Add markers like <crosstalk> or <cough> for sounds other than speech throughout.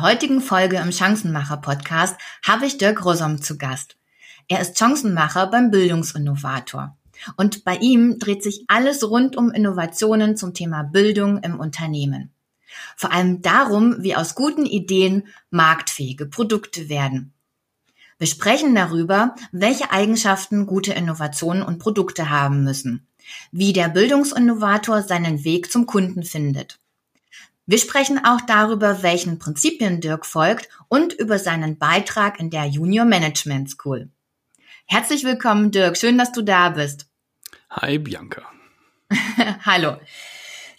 der heutigen Folge im Chancenmacher Podcast habe ich Dirk Rosom zu Gast. Er ist Chancenmacher beim Bildungsinnovator. Und bei ihm dreht sich alles rund um Innovationen zum Thema Bildung im Unternehmen. Vor allem darum, wie aus guten Ideen marktfähige Produkte werden. Wir sprechen darüber, welche Eigenschaften gute Innovationen und Produkte haben müssen, wie der Bildungsinnovator seinen Weg zum Kunden findet wir sprechen auch darüber, welchen Prinzipien Dirk folgt und über seinen Beitrag in der Junior Management School. Herzlich willkommen, Dirk. Schön, dass du da bist. Hi, Bianca. <laughs> Hallo.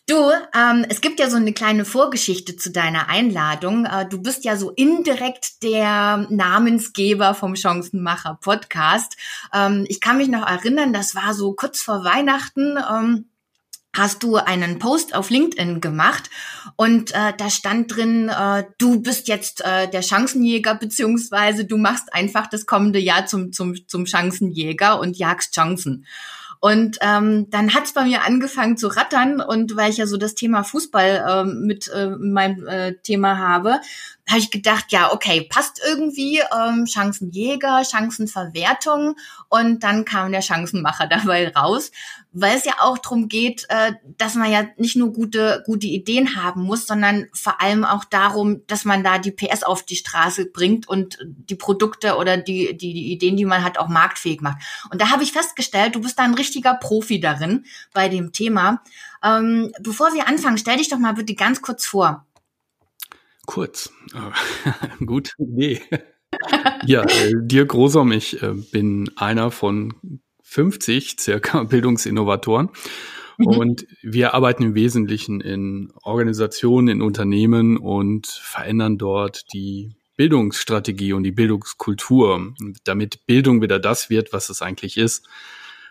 Du, ähm, es gibt ja so eine kleine Vorgeschichte zu deiner Einladung. Äh, du bist ja so indirekt der Namensgeber vom Chancenmacher Podcast. Ähm, ich kann mich noch erinnern, das war so kurz vor Weihnachten. Ähm, hast du einen Post auf LinkedIn gemacht und äh, da stand drin, äh, du bist jetzt äh, der Chancenjäger beziehungsweise du machst einfach das kommende Jahr zum zum zum Chancenjäger und jagst Chancen. Und ähm, dann hat's bei mir angefangen zu rattern und weil ich ja so das Thema Fußball ähm, mit äh, meinem äh, Thema habe, habe ich gedacht, ja, okay, passt irgendwie, ähm, Chancenjäger, Chancenverwertung und dann kam der Chancenmacher <laughs> dabei raus, weil es ja auch darum geht, äh, dass man ja nicht nur gute, gute Ideen haben muss, sondern vor allem auch darum, dass man da die PS auf die Straße bringt und die Produkte oder die, die, die Ideen, die man hat, auch marktfähig macht. Und da habe ich festgestellt, du bist da ein richtiger Profi darin bei dem Thema. Ähm, bevor wir anfangen, stell dich doch mal bitte ganz kurz vor. Kurz. <laughs> Gute Idee. <laughs> ja, äh, Dirk Rosom, ich äh, bin einer von 50 circa <laughs> Bildungsinnovatoren. Mhm. Und wir arbeiten im Wesentlichen in Organisationen, in Unternehmen und verändern dort die Bildungsstrategie und die Bildungskultur, damit Bildung wieder das wird, was es eigentlich ist.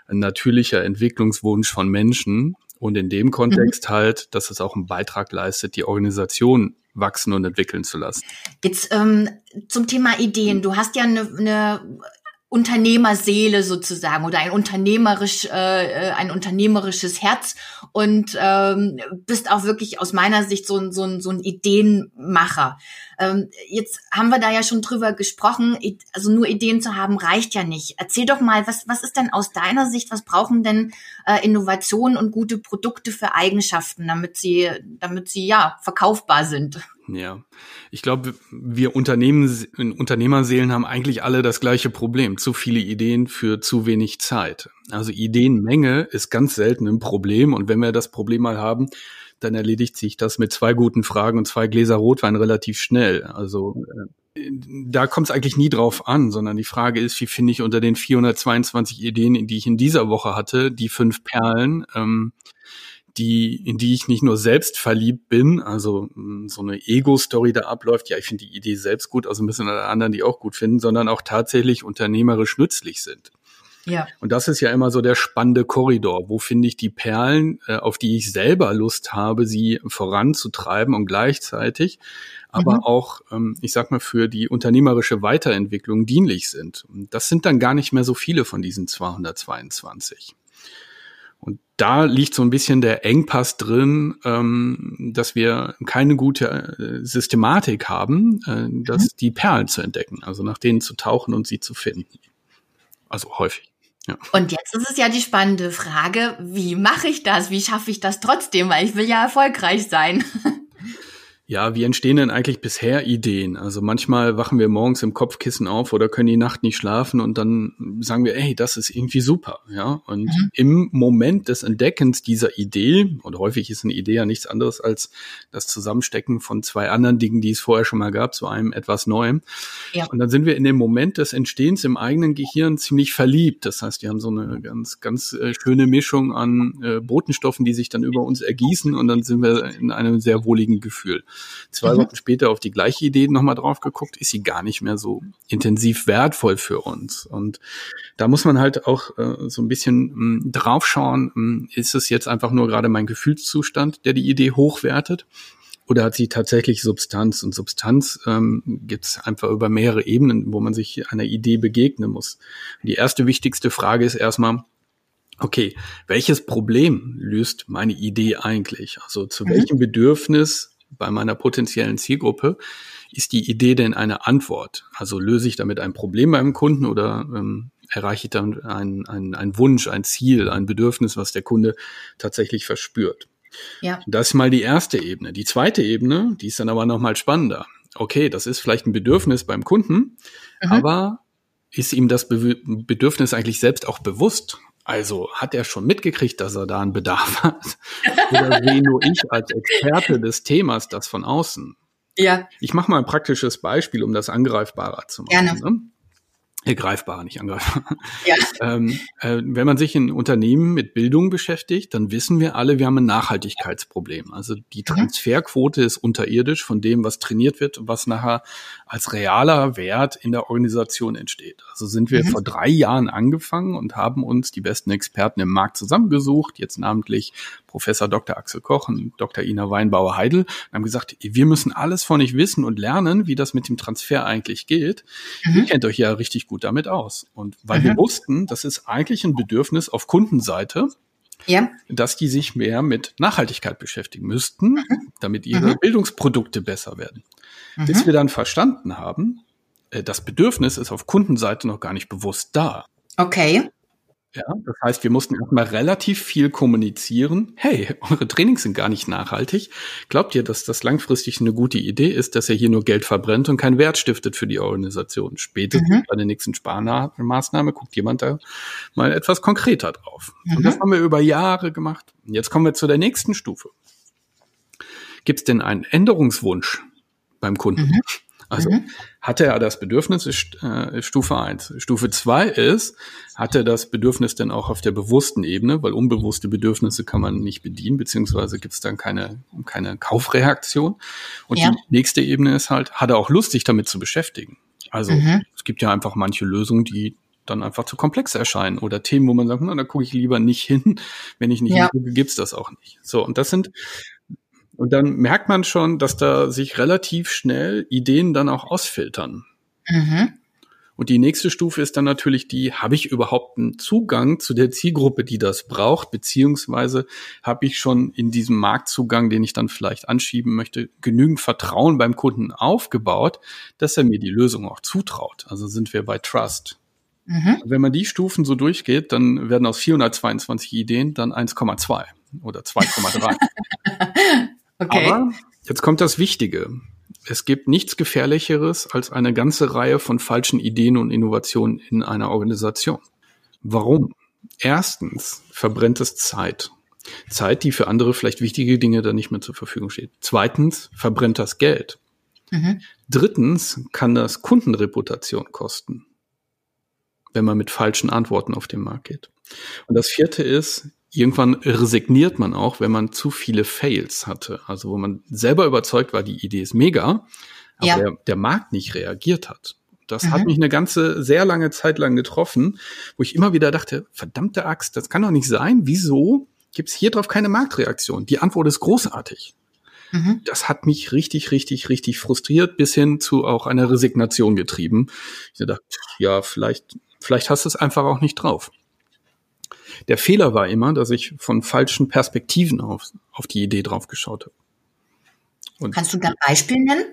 Ein natürlicher Entwicklungswunsch von Menschen und in dem Kontext mhm. halt, dass es auch einen Beitrag leistet, die Organisation wachsen und entwickeln zu lassen. Jetzt ähm, zum Thema Ideen. Du hast ja eine, eine Unternehmerseele sozusagen oder ein unternehmerisch äh, äh, ein unternehmerisches Herz und ähm, bist auch wirklich aus meiner Sicht so ein so ein, so ein Ideenmacher. Ähm, jetzt haben wir da ja schon drüber gesprochen. Also nur Ideen zu haben reicht ja nicht. Erzähl doch mal, was was ist denn aus deiner Sicht? Was brauchen denn äh, Innovationen und gute Produkte für Eigenschaften, damit sie damit sie ja verkaufbar sind? Ja, ich glaube, wir Unternehmen, Unternehmerseelen haben eigentlich alle das gleiche Problem. Zu viele Ideen für zu wenig Zeit. Also Ideenmenge ist ganz selten ein Problem. Und wenn wir das Problem mal haben, dann erledigt sich das mit zwei guten Fragen und zwei Gläser Rotwein relativ schnell. Also äh, da kommt es eigentlich nie drauf an, sondern die Frage ist, wie finde ich unter den 422 Ideen, die ich in dieser Woche hatte, die fünf Perlen, ähm, die, in die ich nicht nur selbst verliebt bin, also hm, so eine Ego-Story da abläuft, ja, ich finde die Idee selbst gut, also müssen alle anderen die auch gut finden, sondern auch tatsächlich unternehmerisch nützlich sind. Ja. Und das ist ja immer so der spannende Korridor. Wo finde ich die Perlen, äh, auf die ich selber Lust habe, sie voranzutreiben und gleichzeitig aber mhm. auch, ähm, ich sag mal, für die unternehmerische Weiterentwicklung dienlich sind. Und das sind dann gar nicht mehr so viele von diesen 222. Und da liegt so ein bisschen der Engpass drin, ähm, dass wir keine gute äh, Systematik haben, äh, dass mhm. die Perlen zu entdecken, also nach denen zu tauchen und sie zu finden. Also häufig. Ja. Und jetzt ist es ja die spannende Frage, wie mache ich das? Wie schaffe ich das trotzdem? Weil ich will ja erfolgreich sein. <laughs> Ja, wie entstehen denn eigentlich bisher Ideen? Also manchmal wachen wir morgens im Kopfkissen auf oder können die Nacht nicht schlafen und dann sagen wir, ey, das ist irgendwie super, ja. Und mhm. im Moment des Entdeckens dieser Idee, und häufig ist eine Idee ja nichts anderes als das Zusammenstecken von zwei anderen Dingen, die es vorher schon mal gab, zu einem etwas Neuem. Ja. Und dann sind wir in dem Moment des Entstehens im eigenen Gehirn ziemlich verliebt. Das heißt, wir haben so eine ganz, ganz äh, schöne Mischung an äh, Botenstoffen, die sich dann über uns ergießen und dann sind wir in einem sehr wohligen Gefühl. Zwei mhm. Wochen später auf die gleiche Idee nochmal drauf geguckt, ist sie gar nicht mehr so intensiv wertvoll für uns. Und da muss man halt auch äh, so ein bisschen mh, hm, draufschauen, mh, hm, ist es jetzt einfach nur gerade mein Gefühlszustand, der die Idee hochwertet? Oder hat sie tatsächlich Substanz? Und Substanz ähm, gibt es einfach über mehrere Ebenen, wo man sich einer Idee begegnen muss. Die erste wichtigste Frage ist erstmal, okay, welches Problem löst meine Idee eigentlich? Also zu mhm. welchem Bedürfnis bei meiner potenziellen Zielgruppe, ist die Idee denn eine Antwort? Also löse ich damit ein Problem beim Kunden oder ähm, erreiche ich dann einen, einen Wunsch, ein Ziel, ein Bedürfnis, was der Kunde tatsächlich verspürt? Ja. Das ist mal die erste Ebene. Die zweite Ebene, die ist dann aber noch mal spannender. Okay, das ist vielleicht ein Bedürfnis beim Kunden, mhm. aber ist ihm das Be Bedürfnis eigentlich selbst auch bewusst? Also hat er schon mitgekriegt, dass er da einen Bedarf <laughs> hat? Oder sehe nur ich als Experte des Themas das von außen? Ja. Ich mache mal ein praktisches Beispiel, um das angreifbarer zu machen. Gerne. Ne? Äh, greifbar, nicht angreifbar. <laughs> Ja. <laughs> ähm, äh, wenn man sich in Unternehmen mit Bildung beschäftigt, dann wissen wir alle, wir haben ein Nachhaltigkeitsproblem. Also die mhm. Transferquote ist unterirdisch von dem, was trainiert wird und was nachher als realer Wert in der Organisation entsteht. Also sind wir mhm. vor drei Jahren angefangen und haben uns die besten Experten im Markt zusammengesucht, jetzt namentlich Professor Dr. Axel Koch und Dr. Ina Weinbauer-Heidel, und haben gesagt, wir müssen alles von euch wissen und lernen, wie das mit dem Transfer eigentlich geht. Mhm. Ihr kennt euch ja richtig gut damit aus. Und weil mhm. wir wussten, das ist eigentlich ein Bedürfnis auf Kundenseite, ja. dass die sich mehr mit Nachhaltigkeit beschäftigen müssten, mhm. damit ihre mhm. Bildungsprodukte besser werden. Mhm. Bis wir dann verstanden haben, äh, das Bedürfnis ist auf Kundenseite noch gar nicht bewusst da. Okay. Ja, das heißt, wir mussten erstmal relativ viel kommunizieren. Hey, <laughs> eure Trainings sind gar nicht nachhaltig. Glaubt ihr, dass das langfristig eine gute Idee ist, dass ihr hier nur Geld verbrennt und keinen Wert stiftet für die Organisation? Spätestens mhm. bei der nächsten Sparmaßnahme guckt jemand da mal etwas konkreter drauf. Mhm. Und das haben wir über Jahre gemacht. Und jetzt kommen wir zu der nächsten Stufe. Gibt es denn einen Änderungswunsch beim Kunden? Mhm. Also mhm. hatte er das Bedürfnis, ist äh, Stufe eins. Stufe zwei ist, hat er das Bedürfnis denn auch auf der bewussten Ebene, weil unbewusste Bedürfnisse kann man nicht bedienen, beziehungsweise gibt es dann keine, keine Kaufreaktion. Und ja. die nächste Ebene ist halt, hat er auch Lust, sich damit zu beschäftigen. Also mhm. es gibt ja einfach manche Lösungen, die dann einfach zu komplex erscheinen oder Themen, wo man sagt, na, da gucke ich lieber nicht hin. Wenn ich nicht ja. hingucke, gibt's das auch nicht. So, und das sind und dann merkt man schon, dass da sich relativ schnell Ideen dann auch ausfiltern. Mhm. Und die nächste Stufe ist dann natürlich die, habe ich überhaupt einen Zugang zu der Zielgruppe, die das braucht, beziehungsweise habe ich schon in diesem Marktzugang, den ich dann vielleicht anschieben möchte, genügend Vertrauen beim Kunden aufgebaut, dass er mir die Lösung auch zutraut. Also sind wir bei Trust. Mhm. Wenn man die Stufen so durchgeht, dann werden aus 422 Ideen dann 1,2 oder 2,3. <laughs> Okay. Aber jetzt kommt das Wichtige. Es gibt nichts Gefährlicheres als eine ganze Reihe von falschen Ideen und Innovationen in einer Organisation. Warum? Erstens verbrennt es Zeit. Zeit, die für andere vielleicht wichtige Dinge dann nicht mehr zur Verfügung steht. Zweitens verbrennt das Geld. Mhm. Drittens kann das Kundenreputation kosten, wenn man mit falschen Antworten auf den Markt geht. Und das vierte ist, irgendwann resigniert man auch, wenn man zu viele Fails hatte. Also wo man selber überzeugt war, die Idee ist mega, aber ja. der, der Markt nicht reagiert hat. Das mhm. hat mich eine ganze, sehr lange Zeit lang getroffen, wo ich immer wieder dachte, verdammte Axt, das kann doch nicht sein. Wieso gibt es hier drauf keine Marktreaktion? Die Antwort ist großartig. Mhm. Das hat mich richtig, richtig, richtig frustriert, bis hin zu auch einer Resignation getrieben. Ich dachte, ja, vielleicht, vielleicht hast du es einfach auch nicht drauf. Der Fehler war immer, dass ich von falschen Perspektiven auf, auf die Idee drauf geschaut habe. Und, Kannst du da ein Beispiel nennen?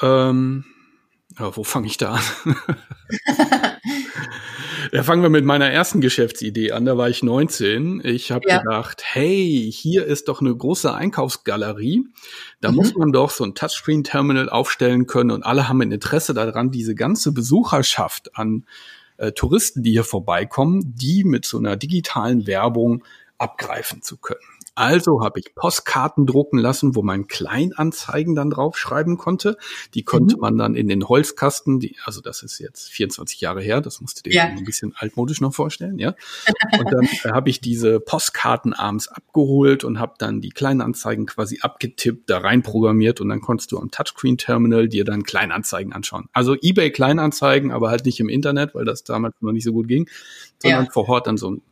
Ähm, ja, wo fange ich da an? <laughs> ja, fangen wir mit meiner ersten Geschäftsidee an. Da war ich 19. Ich habe ja. gedacht, hey, hier ist doch eine große Einkaufsgalerie. Da mhm. muss man doch so ein Touchscreen-Terminal aufstellen können und alle haben ein Interesse daran, diese ganze Besucherschaft an äh, Touristen, die hier vorbeikommen, die mit so einer digitalen Werbung abgreifen zu können. Also habe ich Postkarten drucken lassen, wo man Kleinanzeigen dann draufschreiben konnte. Die konnte mhm. man dann in den Holzkasten, die, also das ist jetzt 24 Jahre her, das musst du dir ja. ein bisschen altmodisch noch vorstellen, ja. Und dann äh, habe ich diese Postkarten abends abgeholt und habe dann die Kleinanzeigen quasi abgetippt, da rein programmiert und dann konntest du am Touchscreen-Terminal dir dann Kleinanzeigen anschauen. Also eBay Kleinanzeigen, aber halt nicht im Internet, weil das damals noch nicht so gut ging, sondern ja. vor Ort dann so ein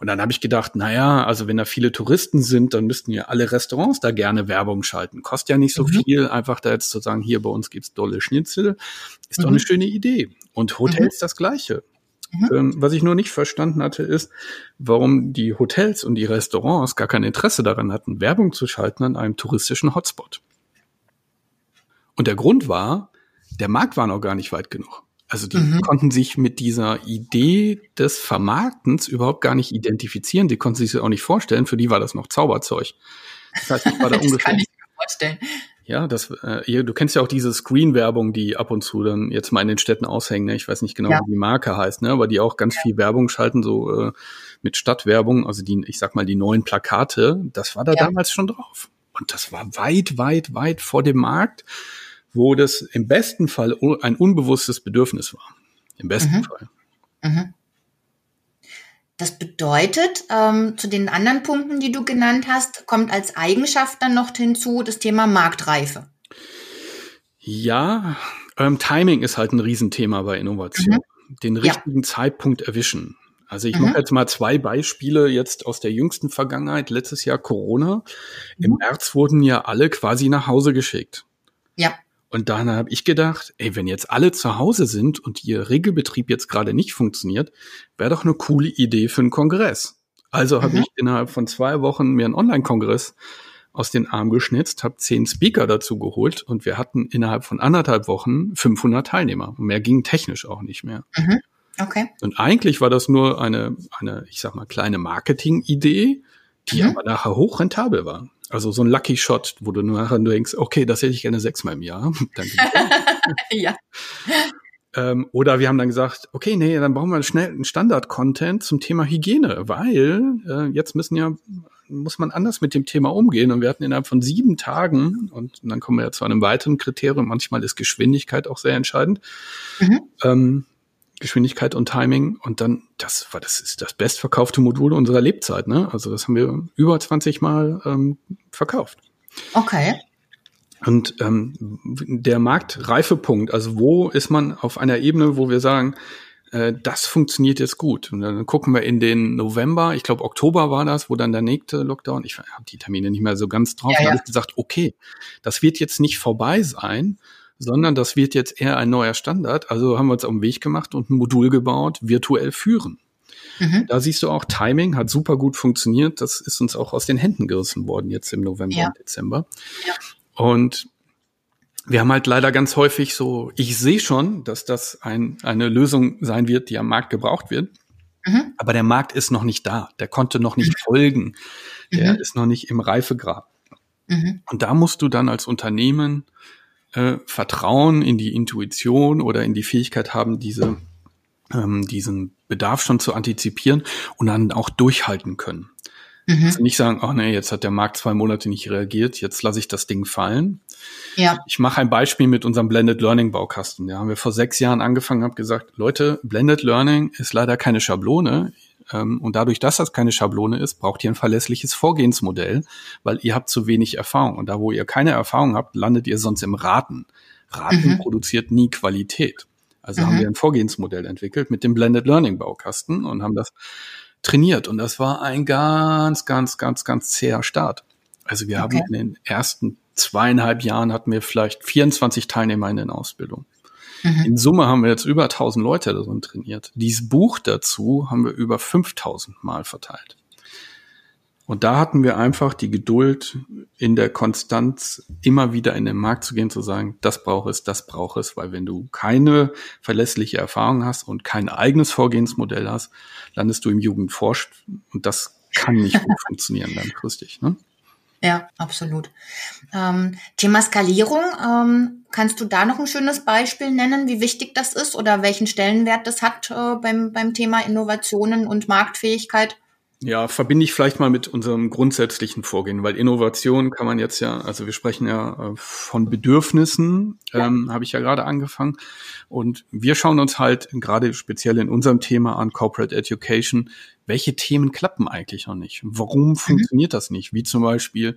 und dann habe ich gedacht, naja, also wenn da viele Touristen sind, dann müssten ja alle Restaurants da gerne Werbung schalten. Kostet ja nicht so mhm. viel, einfach da jetzt zu sagen, hier bei uns gibt's dolle Schnitzel, ist mhm. doch eine schöne Idee. Und Hotels mhm. das gleiche. Mhm. Ähm, was ich nur nicht verstanden hatte, ist, warum die Hotels und die Restaurants gar kein Interesse daran hatten, Werbung zu schalten an einem touristischen Hotspot. Und der Grund war, der Markt war noch gar nicht weit genug. Also die mhm. konnten sich mit dieser Idee des Vermarktens überhaupt gar nicht identifizieren. Die konnten sich das auch nicht vorstellen. Für die war das noch Zauberzeug. Das heißt, ich war <laughs> da das ungefähr. Kann ich mir vorstellen. Ja, das, äh, du kennst ja auch diese Screen-Werbung, die ab und zu dann jetzt mal in den Städten aushängen. Ne? Ich weiß nicht genau, ja. wie die Marke heißt, ne? aber die auch ganz ja. viel Werbung schalten, so äh, mit Stadtwerbung, also die, ich sag mal, die neuen Plakate, das war da ja. damals schon drauf. Und das war weit, weit, weit vor dem Markt, wo das im besten Fall ein unbewusstes Bedürfnis war. Im besten mhm. Fall. Mhm. Das bedeutet, ähm, zu den anderen Punkten, die du genannt hast, kommt als Eigenschaft dann noch hinzu das Thema Marktreife. Ja, ähm, Timing ist halt ein Riesenthema bei Innovation. Mhm. Den richtigen ja. Zeitpunkt erwischen. Also ich mhm. mache jetzt mal zwei Beispiele jetzt aus der jüngsten Vergangenheit. Letztes Jahr Corona. Im mhm. März wurden ja alle quasi nach Hause geschickt. Ja. Und dann habe ich gedacht, ey, wenn jetzt alle zu Hause sind und ihr Regelbetrieb jetzt gerade nicht funktioniert, wäre doch eine coole Idee für einen Kongress. Also mhm. habe ich innerhalb von zwei Wochen mir einen Online-Kongress aus den Armen geschnitzt, habe zehn Speaker dazu geholt und wir hatten innerhalb von anderthalb Wochen 500 Teilnehmer. Mehr ging technisch auch nicht mehr. Mhm. Okay. Und eigentlich war das nur eine, eine, ich sag mal, kleine Marketing-Idee, die mhm. aber nachher hochrentabel war. Also so ein Lucky Shot, wo du nachher denkst, okay, das hätte ich gerne sechsmal im Jahr. <laughs> <laughs> ja. Ähm, oder wir haben dann gesagt, okay, nee, dann brauchen wir schnell einen Standard-Content zum Thema Hygiene, weil äh, jetzt müssen ja, muss man anders mit dem Thema umgehen. Und wir hatten innerhalb von sieben Tagen, und dann kommen wir ja zu einem weiteren Kriterium, manchmal ist Geschwindigkeit auch sehr entscheidend, mhm. ähm, Geschwindigkeit und Timing. Und dann, das war, das ist das bestverkaufte Modul unserer Lebzeit, ne? Also das haben wir über 20 Mal ähm, verkauft. Okay. Und ähm, der Marktreifepunkt, also wo ist man auf einer Ebene, wo wir sagen, äh, das funktioniert jetzt gut. Und dann gucken wir in den November, ich glaube Oktober war das, wo dann der nächste Lockdown, ich habe die Termine nicht mehr so ganz drauf, ja, ja. habe ich gesagt, okay, das wird jetzt nicht vorbei sein, sondern das wird jetzt eher ein neuer Standard. Also haben wir uns auf den Weg gemacht und ein Modul gebaut, virtuell führen. Mhm. Da siehst du auch, Timing hat super gut funktioniert. Das ist uns auch aus den Händen gerissen worden jetzt im November ja. und Dezember. Ja. Und wir haben halt leider ganz häufig so, ich sehe schon, dass das ein, eine Lösung sein wird, die am Markt gebraucht wird. Mhm. Aber der Markt ist noch nicht da. Der konnte noch nicht mhm. folgen. Der mhm. ist noch nicht im Reifegrad. Mhm. Und da musst du dann als Unternehmen äh, Vertrauen in die Intuition oder in die Fähigkeit haben, diese, ähm, diesen Bedarf schon zu antizipieren und dann auch durchhalten können. Mhm. Also nicht sagen, oh nee, jetzt hat der Markt zwei Monate nicht reagiert, jetzt lasse ich das Ding fallen. Ja. Ich mache ein Beispiel mit unserem Blended Learning Baukasten. Da haben wir vor sechs Jahren angefangen, habe gesagt, Leute, Blended Learning ist leider keine Schablone. Ähm, und dadurch, dass das keine Schablone ist, braucht ihr ein verlässliches Vorgehensmodell, weil ihr habt zu wenig Erfahrung. Und da, wo ihr keine Erfahrung habt, landet ihr sonst im Raten. Raten mhm. produziert nie Qualität. Also mhm. haben wir ein Vorgehensmodell entwickelt mit dem Blended Learning Baukasten und haben das trainiert. Und das war ein ganz, ganz, ganz, ganz zäher Start. Also wir okay. haben in den ersten zweieinhalb Jahren hatten wir vielleicht 24 Teilnehmer in den Ausbildungen. Mhm. In Summe haben wir jetzt über 1000 Leute darin trainiert. Dieses Buch dazu haben wir über 5000 Mal verteilt. Und da hatten wir einfach die Geduld, in der Konstanz immer wieder in den Markt zu gehen, zu sagen, das braucht es, das braucht es, weil wenn du keine verlässliche Erfahrung hast und kein eigenes Vorgehensmodell hast, landest du im Jugendforscht und das kann nicht gut <laughs> funktionieren langfristig. Ne? Ja, absolut. Ähm, Thema Skalierung, ähm, kannst du da noch ein schönes Beispiel nennen, wie wichtig das ist oder welchen Stellenwert das hat äh, beim, beim Thema Innovationen und Marktfähigkeit? Ja, verbinde ich vielleicht mal mit unserem grundsätzlichen Vorgehen, weil Innovation kann man jetzt ja, also wir sprechen ja äh, von Bedürfnissen, ja. ähm, habe ich ja gerade angefangen. Und wir schauen uns halt gerade speziell in unserem Thema an Corporate Education, welche Themen klappen eigentlich noch nicht? Warum mhm. funktioniert das nicht? Wie zum Beispiel,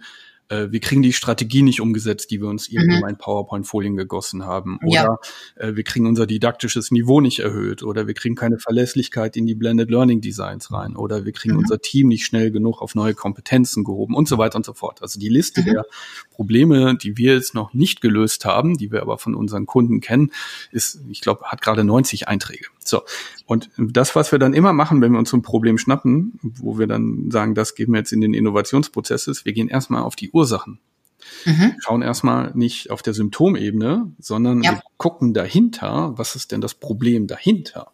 äh, wir kriegen die Strategie nicht umgesetzt, die wir uns mhm. irgendwo in PowerPoint-Folien gegossen haben. Oder ja. äh, wir kriegen unser didaktisches Niveau nicht erhöht. Oder wir kriegen keine Verlässlichkeit in die Blended Learning Designs rein. Oder wir kriegen mhm. unser Team nicht schnell genug auf neue Kompetenzen gehoben und so weiter und so fort. Also die Liste mhm. der Probleme, die wir jetzt noch nicht gelöst haben, die wir aber von unseren Kunden kennen, ist, ich glaube, hat gerade 90 Einträge. So. Und das, was wir dann immer machen, wenn wir uns ein Problem schnappen, wo wir dann sagen, das geben wir jetzt in den Innovationsprozess, ist, wir gehen erstmal auf die Ursachen. Mhm. Schauen erstmal nicht auf der Symptomebene, sondern ja. wir gucken dahinter, was ist denn das Problem dahinter?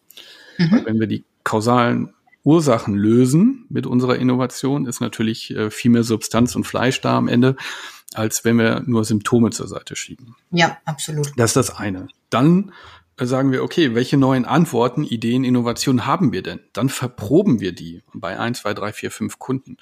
Mhm. Weil wenn wir die kausalen Ursachen lösen mit unserer Innovation, ist natürlich äh, viel mehr Substanz und Fleisch da am Ende, als wenn wir nur Symptome zur Seite schieben. Ja, absolut. Das ist das eine. Dann sagen wir, okay, welche neuen Antworten, Ideen, Innovationen haben wir denn? Dann verproben wir die bei ein, zwei, drei, vier, fünf Kunden.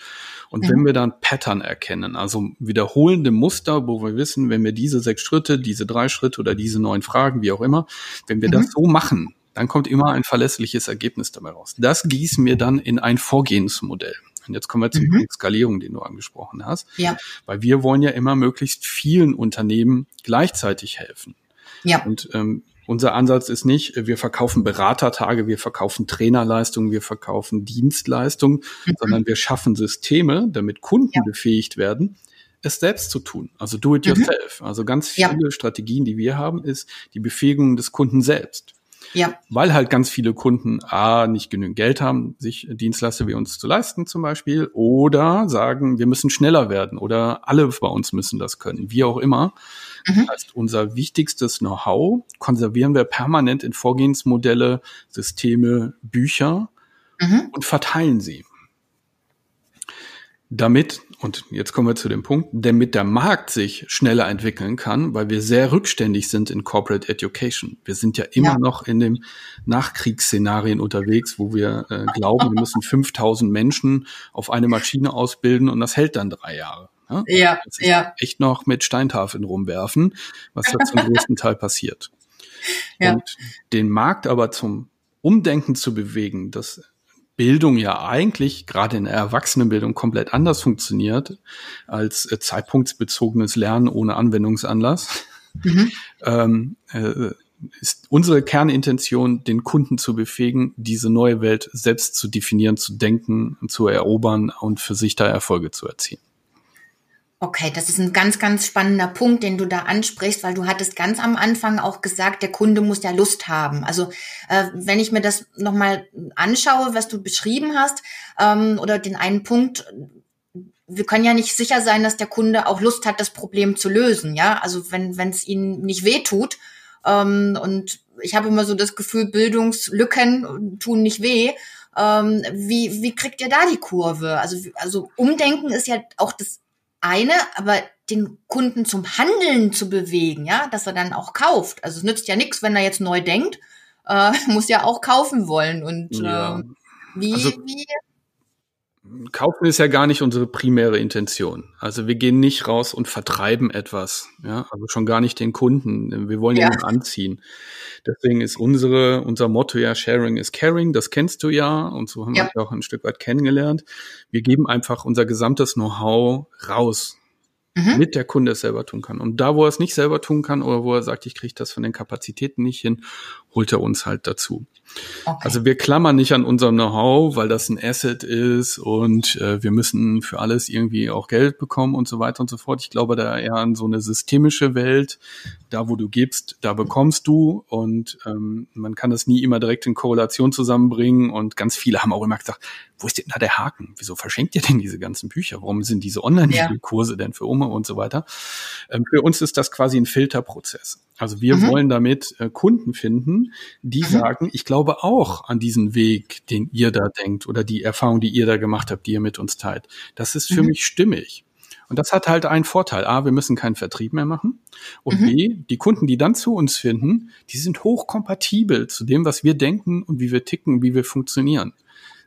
Und mhm. wenn wir dann Pattern erkennen, also wiederholende Muster, wo wir wissen, wenn wir diese sechs Schritte, diese drei Schritte oder diese neun Fragen, wie auch immer, wenn wir mhm. das so machen, dann kommt immer ein verlässliches Ergebnis dabei raus. Das gießen wir dann in ein Vorgehensmodell. Und jetzt kommen wir zum mhm. Skalierung, den du angesprochen hast. Ja. Weil wir wollen ja immer möglichst vielen Unternehmen gleichzeitig helfen. Ja. Und ähm, unser Ansatz ist nicht, wir verkaufen Beratertage, wir verkaufen Trainerleistungen, wir verkaufen Dienstleistungen, mhm. sondern wir schaffen Systeme, damit Kunden ja. befähigt werden, es selbst zu tun. Also do it mhm. yourself. Also ganz viele ja. Strategien, die wir haben, ist die Befähigung des Kunden selbst. Ja. Weil halt ganz viele Kunden A, nicht genügend Geld haben, sich Dienstleister wie uns zu leisten zum Beispiel, oder sagen, wir müssen schneller werden oder alle bei uns müssen das können, wie auch immer. Mhm. Das heißt, unser wichtigstes Know-how konservieren wir permanent in Vorgehensmodelle, Systeme, Bücher mhm. und verteilen sie. Damit und jetzt kommen wir zu dem Punkt, damit der Markt sich schneller entwickeln kann, weil wir sehr rückständig sind in Corporate Education. Wir sind ja immer ja. noch in dem Nachkriegsszenarien unterwegs, wo wir äh, glauben, wir müssen 5000 Menschen auf eine Maschine ausbilden und das hält dann drei Jahre. Ja, ja. ja. Echt noch mit Steintafeln rumwerfen, was da zum <laughs> größten Teil passiert. Ja. Und den Markt aber zum Umdenken zu bewegen, das Bildung ja eigentlich gerade in der Erwachsenenbildung komplett anders funktioniert als äh, zeitpunktsbezogenes Lernen ohne Anwendungsanlass, mhm. <laughs> ähm, äh, ist unsere Kernintention, den Kunden zu befähigen, diese neue Welt selbst zu definieren, zu denken, zu erobern und für sich da Erfolge zu erzielen. Okay, das ist ein ganz, ganz spannender Punkt, den du da ansprichst, weil du hattest ganz am Anfang auch gesagt, der Kunde muss ja Lust haben. Also äh, wenn ich mir das nochmal anschaue, was du beschrieben hast, ähm, oder den einen Punkt, wir können ja nicht sicher sein, dass der Kunde auch Lust hat, das Problem zu lösen. Ja, also wenn wenn es ihnen nicht weh tut ähm, und ich habe immer so das Gefühl, Bildungslücken tun nicht weh. Ähm, wie, wie kriegt ihr da die Kurve? Also, also Umdenken ist ja auch das eine, aber den Kunden zum Handeln zu bewegen, ja, dass er dann auch kauft. Also es nützt ja nichts, wenn er jetzt neu denkt, äh, <laughs> muss ja auch kaufen wollen. Und ja. äh, wie, also, wie Kaufen ist ja gar nicht unsere primäre Intention. Also wir gehen nicht raus und vertreiben etwas, ja, also schon gar nicht den Kunden. Wir wollen ja. ihn anziehen. Deswegen ist unsere, unser Motto ja Sharing is Caring. Das kennst du ja und so haben ja. wir auch ein Stück weit kennengelernt. Wir geben einfach unser gesamtes Know-how raus mhm. mit der Kunde es selber tun kann. Und da, wo er es nicht selber tun kann oder wo er sagt, ich kriege das von den Kapazitäten nicht hin, holt er uns halt dazu. Okay. Also wir klammern nicht an unserem Know-how, weil das ein Asset ist und äh, wir müssen für alles irgendwie auch Geld bekommen und so weiter und so fort. Ich glaube da eher an so eine systemische Welt. Da, wo du gibst, da bekommst du und ähm, man kann das nie immer direkt in Korrelation zusammenbringen und ganz viele haben auch immer gesagt, wo ist denn da der Haken? Wieso verschenkt ihr denn diese ganzen Bücher? Warum sind diese Online-Kurse ja. denn für Oma und so weiter? Ähm, für uns ist das quasi ein Filterprozess. Also wir mhm. wollen damit äh, Kunden finden, die mhm. sagen, ich glaube auch an diesen Weg, den ihr da denkt oder die Erfahrung, die ihr da gemacht habt, die ihr mit uns teilt. Das ist für mhm. mich stimmig. Und das hat halt einen Vorteil. A, wir müssen keinen Vertrieb mehr machen. Und mhm. B, die Kunden, die dann zu uns finden, die sind hochkompatibel zu dem, was wir denken und wie wir ticken, wie wir funktionieren.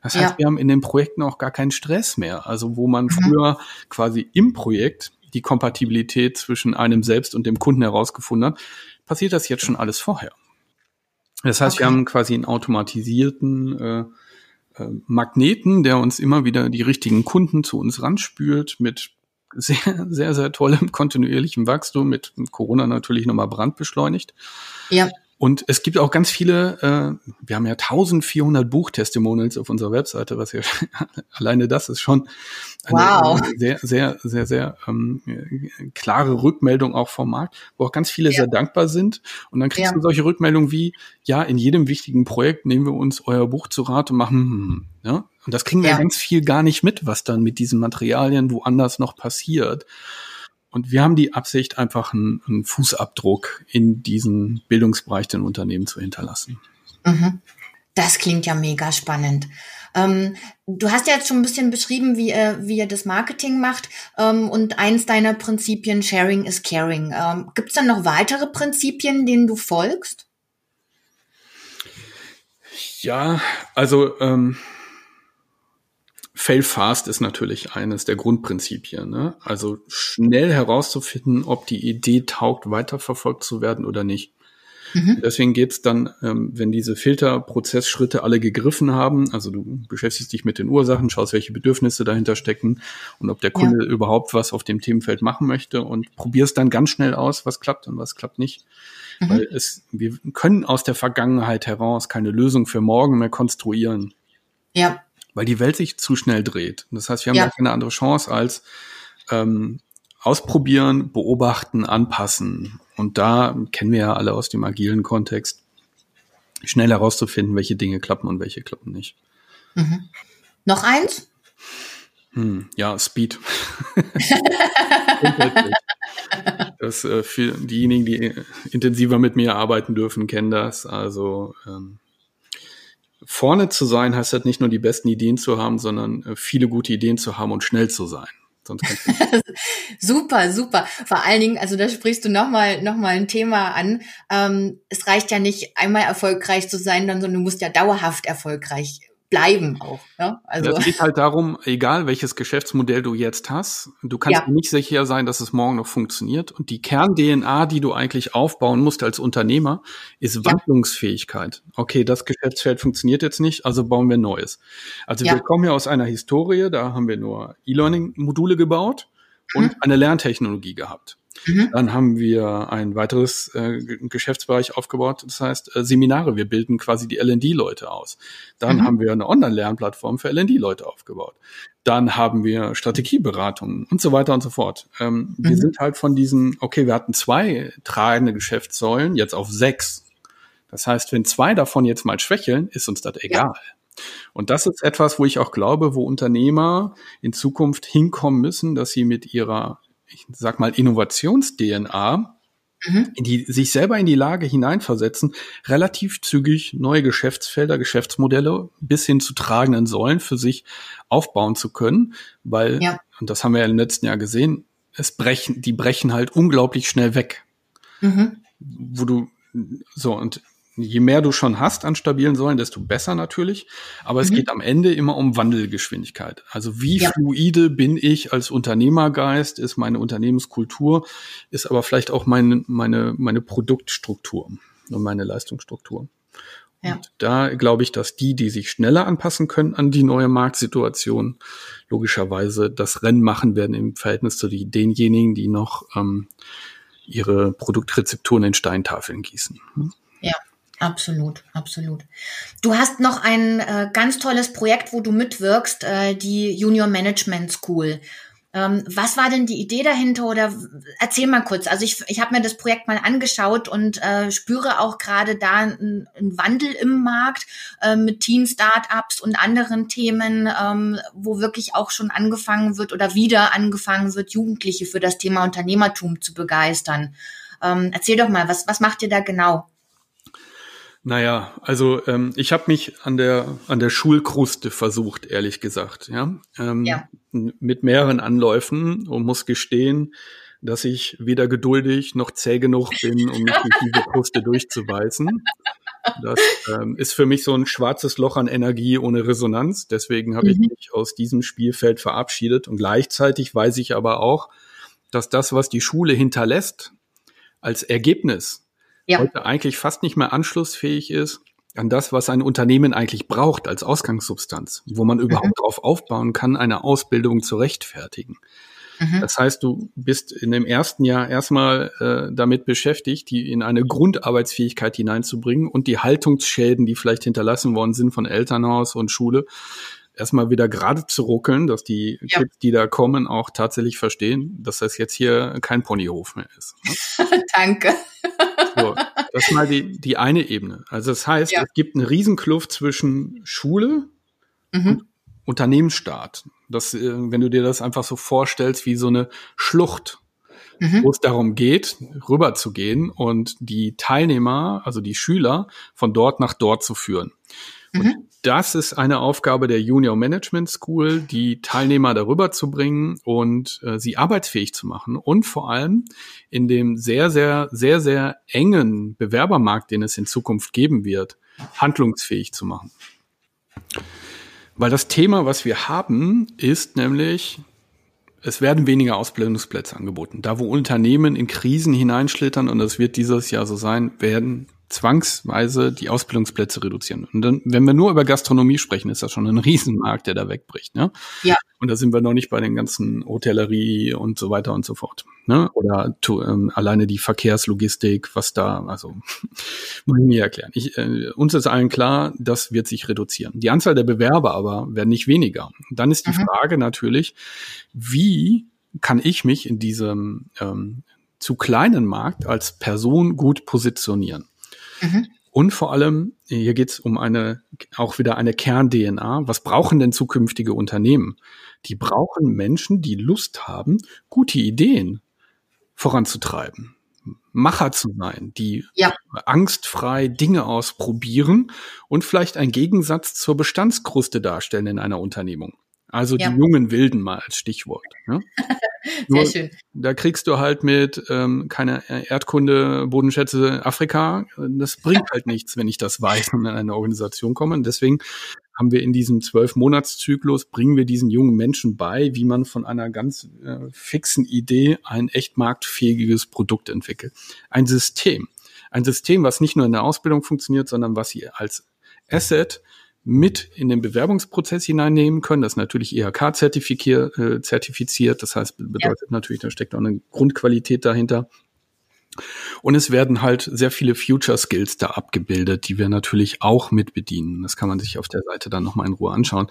Das heißt, ja. wir haben in den Projekten auch gar keinen Stress mehr. Also wo man mhm. früher quasi im Projekt die Kompatibilität zwischen einem selbst und dem Kunden herausgefunden hat, passiert das jetzt schon alles vorher. Das heißt, okay. wir haben quasi einen automatisierten äh, äh, Magneten, der uns immer wieder die richtigen Kunden zu uns ranspült mit sehr, sehr, sehr tollem kontinuierlichem Wachstum, mit Corona natürlich nochmal brandbeschleunigt. Ja. Und es gibt auch ganz viele, äh, wir haben ja 1400 Buchtestimonials auf unserer Webseite, was ja <laughs> alleine das ist schon eine wow. sehr, sehr, sehr, sehr ähm, klare Rückmeldung auch vom Markt, wo auch ganz viele ja. sehr dankbar sind. Und dann kriegst ja. du solche Rückmeldungen wie, ja, in jedem wichtigen Projekt nehmen wir uns euer Buch zu Rat und machen, hm, hm, hm ja. Und das kriegen wir ja. ganz viel gar nicht mit, was dann mit diesen Materialien woanders noch passiert. Und wir haben die Absicht, einfach einen, einen Fußabdruck in diesen Bildungsbereich den Unternehmen zu hinterlassen. Mhm. Das klingt ja mega spannend. Ähm, du hast ja jetzt schon ein bisschen beschrieben, wie, äh, wie ihr das Marketing macht ähm, und eins deiner Prinzipien, Sharing is Caring. Ähm, Gibt es dann noch weitere Prinzipien, denen du folgst? Ja, also ähm, Fail fast ist natürlich eines der Grundprinzipien. Ne? Also schnell herauszufinden, ob die Idee taugt, weiterverfolgt zu werden oder nicht. Mhm. Deswegen geht's dann, ähm, wenn diese Filterprozessschritte alle gegriffen haben, also du beschäftigst dich mit den Ursachen, schaust, welche Bedürfnisse dahinter stecken und ob der Kunde ja. überhaupt was auf dem Themenfeld machen möchte und probierst dann ganz schnell aus, was klappt und was klappt nicht. Mhm. Weil es, wir können aus der Vergangenheit heraus keine Lösung für morgen mehr konstruieren. Ja weil die Welt sich zu schnell dreht. Das heißt, wir haben ja. keine andere Chance als ähm, ausprobieren, beobachten, anpassen. Und da kennen wir ja alle aus dem agilen Kontext, schnell herauszufinden, welche Dinge klappen und welche klappen nicht. Mhm. Noch eins? Hm, ja, Speed. <laughs> das äh, für diejenigen, die intensiver mit mir arbeiten dürfen, kennen das. Also ähm, vorne zu sein heißt halt nicht nur die besten Ideen zu haben, sondern äh, viele gute Ideen zu haben und schnell zu sein. <laughs> super, super. Vor allen Dingen, also da sprichst du nochmal noch mal ein Thema an. Ähm, es reicht ja nicht, einmal erfolgreich zu sein, sondern du musst ja dauerhaft erfolgreich bleiben auch. Ne? Also es geht halt darum, egal welches Geschäftsmodell du jetzt hast, du kannst ja. nicht sicher sein, dass es morgen noch funktioniert. Und die Kern-DNA, die du eigentlich aufbauen musst als Unternehmer, ist ja. Wandlungsfähigkeit. Okay, das Geschäftsfeld funktioniert jetzt nicht, also bauen wir Neues. Also ja. wir kommen ja aus einer Historie, da haben wir nur E-Learning-Module gebaut und mhm. eine Lerntechnologie gehabt. Mhm. Dann haben wir ein weiteres äh, Geschäftsbereich aufgebaut, das heißt äh, Seminare. Wir bilden quasi die L&D-Leute aus. Dann mhm. haben wir eine Online-Lernplattform für L&D-Leute aufgebaut. Dann haben wir Strategieberatungen und so weiter und so fort. Ähm, mhm. Wir sind halt von diesen, okay, wir hatten zwei tragende Geschäftssäulen, jetzt auf sechs. Das heißt, wenn zwei davon jetzt mal schwächeln, ist uns das egal. Ja. Und das ist etwas, wo ich auch glaube, wo Unternehmer in Zukunft hinkommen müssen, dass sie mit ihrer ich sag mal, Innovations-DNA, mhm. die sich selber in die Lage hineinversetzen, relativ zügig neue Geschäftsfelder, Geschäftsmodelle bis hin zu tragenden Säulen für sich aufbauen zu können, weil, ja. und das haben wir ja im letzten Jahr gesehen, es brechen, die brechen halt unglaublich schnell weg. Mhm. Wo du, so, und je mehr du schon hast an stabilen Säulen, desto besser natürlich. Aber mhm. es geht am Ende immer um Wandelgeschwindigkeit. Also wie ja. fluide bin ich als Unternehmergeist, ist meine Unternehmenskultur, ist aber vielleicht auch meine, meine, meine Produktstruktur und meine Leistungsstruktur. Ja. Und da glaube ich, dass die, die sich schneller anpassen können an die neue Marktsituation, logischerweise das Rennen machen werden im Verhältnis zu denjenigen, die noch ähm, ihre Produktrezepturen in Steintafeln gießen. Ja, Absolut, absolut. Du hast noch ein äh, ganz tolles Projekt, wo du mitwirkst, äh, die Junior Management School. Ähm, was war denn die Idee dahinter oder erzähl mal kurz. Also ich, ich habe mir das Projekt mal angeschaut und äh, spüre auch gerade da einen Wandel im Markt äh, mit Teen Startups und anderen Themen, ähm, wo wirklich auch schon angefangen wird oder wieder angefangen wird, Jugendliche für das Thema Unternehmertum zu begeistern. Ähm, erzähl doch mal, was, was macht ihr da genau? Naja, also ähm, ich habe mich an der an der Schulkruste versucht, ehrlich gesagt, ja, ähm, ja. mit mehreren Anläufen und muss gestehen, dass ich weder geduldig noch zäh genug bin, um mich durch diese Kruste <laughs> durchzubeißen. Das ähm, ist für mich so ein schwarzes Loch an Energie ohne Resonanz. Deswegen habe mhm. ich mich aus diesem Spielfeld verabschiedet. Und gleichzeitig weiß ich aber auch, dass das, was die Schule hinterlässt, als Ergebnis ja. heute eigentlich fast nicht mehr anschlussfähig ist an das, was ein Unternehmen eigentlich braucht als Ausgangssubstanz, wo man überhaupt mhm. darauf aufbauen kann, eine Ausbildung zu rechtfertigen. Mhm. Das heißt, du bist in dem ersten Jahr erstmal äh, damit beschäftigt, die in eine Grundarbeitsfähigkeit hineinzubringen und die Haltungsschäden, die vielleicht hinterlassen worden sind von Elternhaus und Schule, erstmal wieder gerade zu ruckeln, dass die ja. Kids, die da kommen, auch tatsächlich verstehen, dass das jetzt hier kein Ponyhof mehr ist. Ne? <laughs> Danke. Das ist mal die, die eine Ebene. Also das heißt, ja. es gibt eine Riesenkluft zwischen Schule mhm. und Unternehmensstaat. Das, äh, wenn du dir das einfach so vorstellst wie so eine Schlucht, mhm. wo es darum geht, rüber zu gehen und die Teilnehmer, also die Schüler, von dort nach dort zu führen. Und mhm. Das ist eine Aufgabe der Junior Management School, die Teilnehmer darüber zu bringen und äh, sie arbeitsfähig zu machen und vor allem in dem sehr, sehr, sehr, sehr engen Bewerbermarkt, den es in Zukunft geben wird, handlungsfähig zu machen. Weil das Thema, was wir haben, ist nämlich, es werden weniger Ausbildungsplätze angeboten. Da, wo Unternehmen in Krisen hineinschlittern, und das wird dieses Jahr so sein, werden zwangsweise die Ausbildungsplätze reduzieren. Und dann, wenn wir nur über Gastronomie sprechen, ist das schon ein <laughs> Riesenmarkt, der da wegbricht. Ne? Ja. Und da sind wir noch nicht bei den ganzen Hotellerie und so weiter und so fort. Ne? Oder to, ähm, alleine die Verkehrslogistik, was da, also <laughs> muss ich mir erklären. Ich, äh, uns ist allen klar, das wird sich reduzieren. Die Anzahl der Bewerber aber werden nicht weniger. Und dann ist die mhm. Frage natürlich, wie kann ich mich in diesem ähm, zu kleinen Markt als Person gut positionieren? Mhm. Und vor allem, hier geht es um eine, auch wieder eine Kern-DNA. Was brauchen denn zukünftige Unternehmen? Die brauchen Menschen, die Lust haben, gute Ideen voranzutreiben. Macher zu sein, die ja. angstfrei Dinge ausprobieren und vielleicht einen Gegensatz zur Bestandskruste darstellen in einer Unternehmung. Also ja. die jungen Wilden mal als Stichwort. Ne? <laughs> Sehr schön. Da kriegst du halt mit ähm, keine Erdkunde, Bodenschätze Afrika. Das bringt halt nichts, wenn ich das weiß und in eine Organisation komme. Und deswegen haben wir in diesem zwölf Monatszyklus bringen wir diesen jungen Menschen bei, wie man von einer ganz äh, fixen Idee ein echt marktfähiges Produkt entwickelt. Ein System. Ein System, was nicht nur in der Ausbildung funktioniert, sondern was sie als Asset mit in den Bewerbungsprozess hineinnehmen können. Das ist natürlich IHK-zertifiziert, äh, zertifiziert. Das heißt, bedeutet ja. natürlich, da steckt auch eine Grundqualität dahinter. Und es werden halt sehr viele Future Skills da abgebildet, die wir natürlich auch mit bedienen. Das kann man sich auf der Seite dann nochmal in Ruhe anschauen.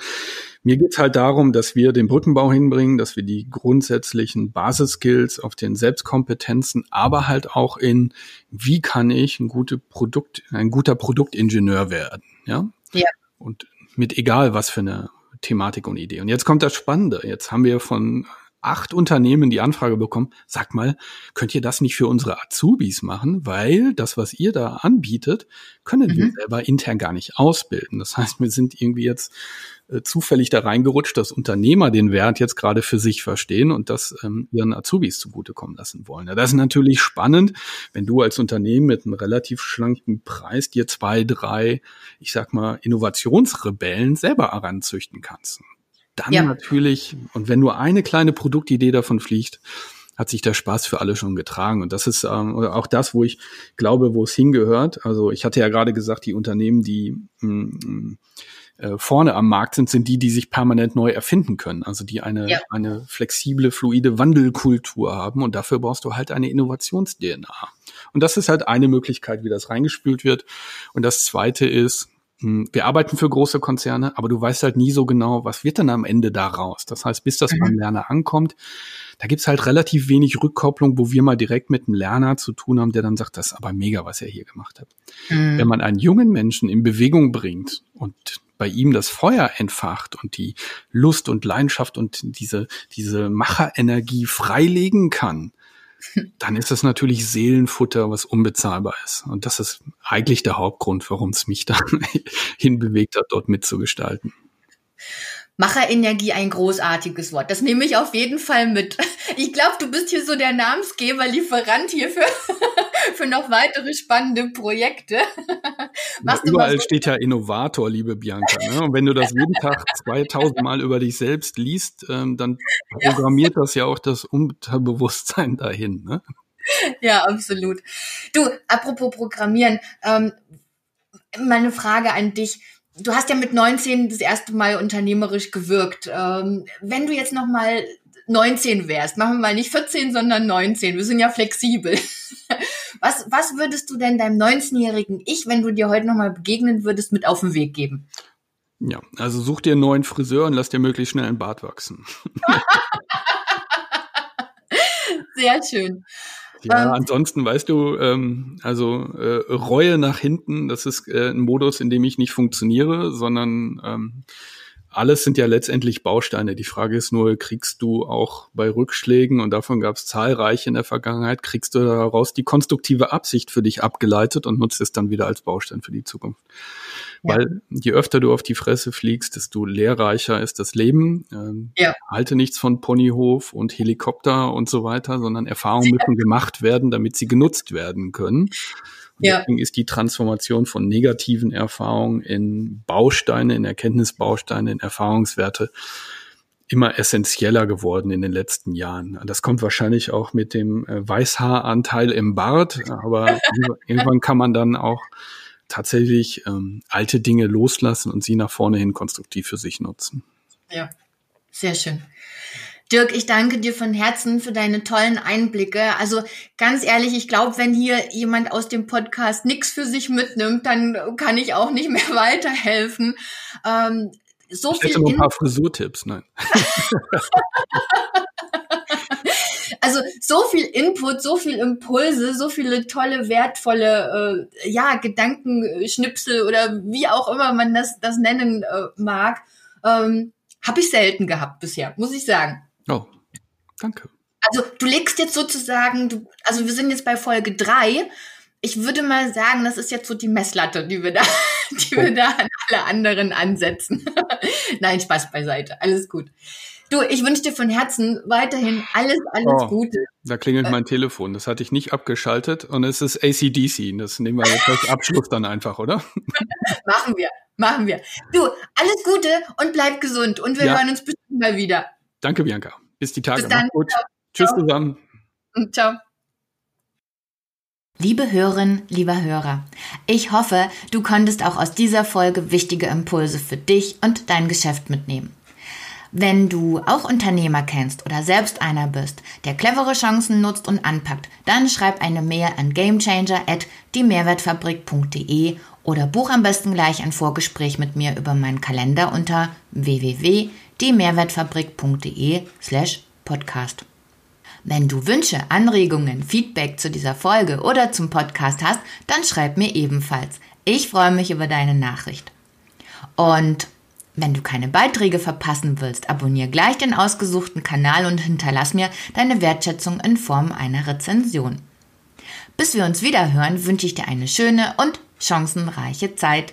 Mir geht's halt darum, dass wir den Brückenbau hinbringen, dass wir die grundsätzlichen Basisskills auf den Selbstkompetenzen, aber halt auch in, wie kann ich ein, gute Produkt, ein guter Produktingenieur werden. Ja? ja. Und mit egal was für eine Thematik und Idee. Und jetzt kommt das Spannende. Jetzt haben wir von acht Unternehmen die Anfrage bekommen, sag mal, könnt ihr das nicht für unsere Azubis machen? Weil das, was ihr da anbietet, können mhm. wir selber intern gar nicht ausbilden. Das heißt, wir sind irgendwie jetzt äh, zufällig da reingerutscht, dass Unternehmer den Wert jetzt gerade für sich verstehen und das ähm, ihren Azubis zugutekommen lassen wollen. Ja, das ist natürlich spannend, wenn du als Unternehmen mit einem relativ schlanken Preis dir zwei, drei, ich sag mal, Innovationsrebellen selber heranzüchten kannst. Dann ja. natürlich, und wenn nur eine kleine Produktidee davon fliegt, hat sich der Spaß für alle schon getragen. Und das ist ähm, auch das, wo ich glaube, wo es hingehört. Also ich hatte ja gerade gesagt, die Unternehmen, die mh, mm, äh, vorne am Markt sind, sind die, die sich permanent neu erfinden können. Also die eine, ja. eine flexible, fluide Wandelkultur haben. Und dafür brauchst du halt eine Innovations-DNA. Und das ist halt eine Möglichkeit, wie das reingespült wird. Und das zweite ist, wir arbeiten für große Konzerne, aber du weißt halt nie so genau, was wird dann am Ende daraus. Das heißt, bis das mhm. beim Lerner ankommt, da gibt's halt relativ wenig Rückkopplung, wo wir mal direkt mit einem Lerner zu tun haben, der dann sagt, das ist aber mega, was er hier gemacht hat. Mhm. Wenn man einen jungen Menschen in Bewegung bringt und bei ihm das Feuer entfacht und die Lust und Leidenschaft und diese, diese Macherenergie freilegen kann, dann ist das natürlich Seelenfutter, was unbezahlbar ist. Und das ist eigentlich der Hauptgrund, warum es mich da <laughs> hinbewegt hat, dort mitzugestalten. Macherenergie ein großartiges Wort. Das nehme ich auf jeden Fall mit. Ich glaube, du bist hier so der Namensgeber, Lieferant hier für, <laughs> für noch weitere spannende Projekte. Ja, überall so steht ja Innovator, liebe Bianca. Ne? Und wenn du das jeden Tag 2000 Mal über dich selbst liest, ähm, dann programmiert das ja auch das Unterbewusstsein dahin. Ne? Ja, absolut. Du, apropos Programmieren, ähm, meine Frage an dich du hast ja mit 19 das erste Mal unternehmerisch gewirkt. Ähm, wenn du jetzt noch mal 19 wärst, machen wir mal nicht 14, sondern 19. Wir sind ja flexibel. <laughs> Was, was würdest du denn deinem 19-jährigen Ich, wenn du dir heute nochmal begegnen würdest, mit auf den Weg geben? Ja, also such dir einen neuen Friseur und lass dir möglichst schnell einen Bart wachsen. <laughs> Sehr schön. Ja, ähm, ansonsten weißt du, ähm, also äh, Reue nach hinten, das ist äh, ein Modus, in dem ich nicht funktioniere, sondern ähm, alles sind ja letztendlich Bausteine. Die Frage ist nur, kriegst du auch bei Rückschlägen, und davon gab es zahlreiche in der Vergangenheit, kriegst du daraus die konstruktive Absicht für dich abgeleitet und nutzt es dann wieder als Baustein für die Zukunft. Ja. Weil je öfter du auf die Fresse fliegst, desto lehrreicher ist das Leben. Ähm, ja. Halte nichts von Ponyhof und Helikopter und so weiter, sondern Erfahrungen müssen gemacht werden, damit sie genutzt werden können. Ja. Deswegen ist die Transformation von negativen Erfahrungen in Bausteine, in Erkenntnisbausteine, in Erfahrungswerte immer essentieller geworden in den letzten Jahren. Das kommt wahrscheinlich auch mit dem äh, Weißhaaranteil im Bart, aber <laughs> irgendwann kann man dann auch tatsächlich ähm, alte Dinge loslassen und sie nach vorne hin konstruktiv für sich nutzen. Ja, sehr schön. Dirk, ich danke dir von Herzen für deine tollen Einblicke. Also ganz ehrlich, ich glaube, wenn hier jemand aus dem Podcast nichts für sich mitnimmt, dann kann ich auch nicht mehr <laughs> weiterhelfen. Ähm, so ich hätte viel noch ein paar Frisurtipps, nein. <laughs> <laughs> also so viel Input, so viel Impulse, so viele tolle, wertvolle, äh, ja, Gedankenschnipsel oder wie auch immer man das, das nennen äh, mag, ähm, habe ich selten gehabt bisher, muss ich sagen. Oh, danke. Also du legst jetzt sozusagen, du, also wir sind jetzt bei Folge drei. Ich würde mal sagen, das ist jetzt so die Messlatte, die wir da, <laughs> die wir da an alle anderen ansetzen. <laughs> Nein, Spaß beiseite. Alles gut. Du, ich wünsche dir von Herzen weiterhin alles, alles oh, Gute. Da klingelt mein Telefon. Das hatte ich nicht abgeschaltet und es ist ACDC. Das nehmen wir jetzt als Abschluss dann einfach, oder? <laughs> machen wir, machen wir. Du, alles Gute und bleib gesund und wir ja. hören uns bestimmt mal wieder. Danke, Bianca. Bis die Tage. Bis dann. Gut. Ciao. Tschüss zusammen. Und ciao. Liebe Hörerin, lieber Hörer, ich hoffe, du konntest auch aus dieser Folge wichtige Impulse für dich und dein Geschäft mitnehmen. Wenn du auch Unternehmer kennst oder selbst einer bist, der clevere Chancen nutzt und anpackt, dann schreib eine Mail an gamechanger at diemehrwertfabrik.de oder buch am besten gleich ein Vorgespräch mit mir über meinen Kalender unter www.diemehrwertfabrik.de slash podcast. Wenn du Wünsche, Anregungen, Feedback zu dieser Folge oder zum Podcast hast, dann schreib mir ebenfalls. Ich freue mich über deine Nachricht. Und wenn du keine Beiträge verpassen willst, abonniere gleich den ausgesuchten Kanal und hinterlass mir deine Wertschätzung in Form einer Rezension. Bis wir uns wieder hören, wünsche ich dir eine schöne und chancenreiche Zeit.